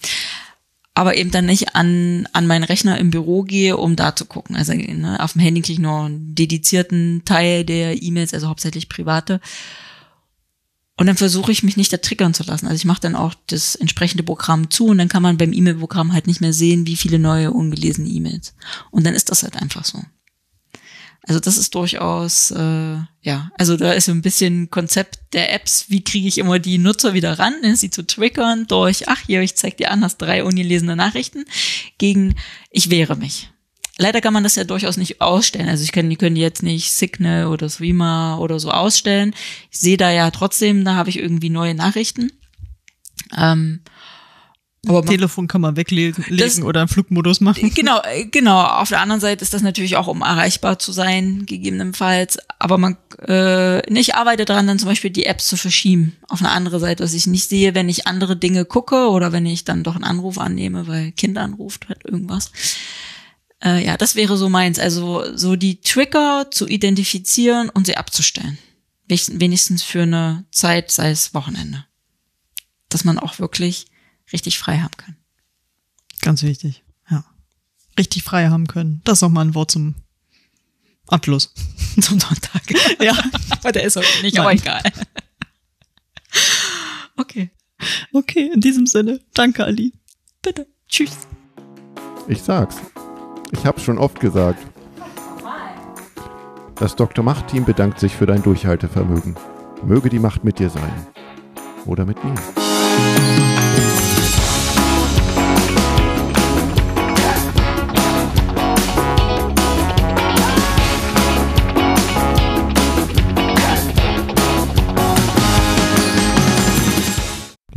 aber eben dann nicht an, an meinen Rechner im Büro gehe, um da zu gucken. Also ne, auf dem Handy kriege ich nur einen dedizierten Teil der E-Mails, also hauptsächlich private. Und dann versuche ich mich nicht da triggern zu lassen. Also ich mache dann auch das entsprechende Programm zu und dann kann man beim E-Mail-Programm halt nicht mehr sehen, wie viele neue ungelesene E-Mails. Und dann ist das halt einfach so. Also das ist durchaus, äh, ja, also da ist so ein bisschen Konzept der Apps, wie kriege ich immer die Nutzer wieder ran, ne, sie zu triggern durch, ach hier, ich zeig dir an, hast drei ungelesene Nachrichten, gegen ich wehre mich. Leider kann man das ja durchaus nicht ausstellen. Also ich kann, die können jetzt nicht Signal oder Streamer oder so ausstellen. Ich sehe da ja trotzdem, da habe ich irgendwie neue Nachrichten. Ähm, Aber Telefon kann man weglegen Das- oder einen Flugmodus machen. Genau, äh, genau. Auf der anderen Seite ist das natürlich auch, um erreichbar zu sein, gegebenenfalls. Aber man, äh, ich arbeite daran, dann zum Beispiel die Apps zu verschieben auf eine andere Seite, dass ich nicht sehe, wenn ich andere Dinge gucke oder wenn ich dann doch einen Anruf annehme, weil Kind anruft, hat irgendwas. Äh, ja, das wäre so meins. Also so die Trigger zu identifizieren und sie abzustellen. Wenigstens für eine Zeit, sei es Wochenende. Dass man auch wirklich richtig frei haben kann. Ganz wichtig. Ja. Richtig frei haben können. Das ist auch mal ein Wort zum Abschluss. Zum Sonntag. Ja. Aber der ist heute nicht, Nein. aber egal. Okay, Okay, in diesem Sinne. Danke, Ali. bitte. Tschüss. Ich sag's. Ich hab's schon oft gesagt. Das Dr. Macht-Team bedankt sich für dein Durchhaltevermögen. Möge die Macht mit dir sein. Oder mit mir.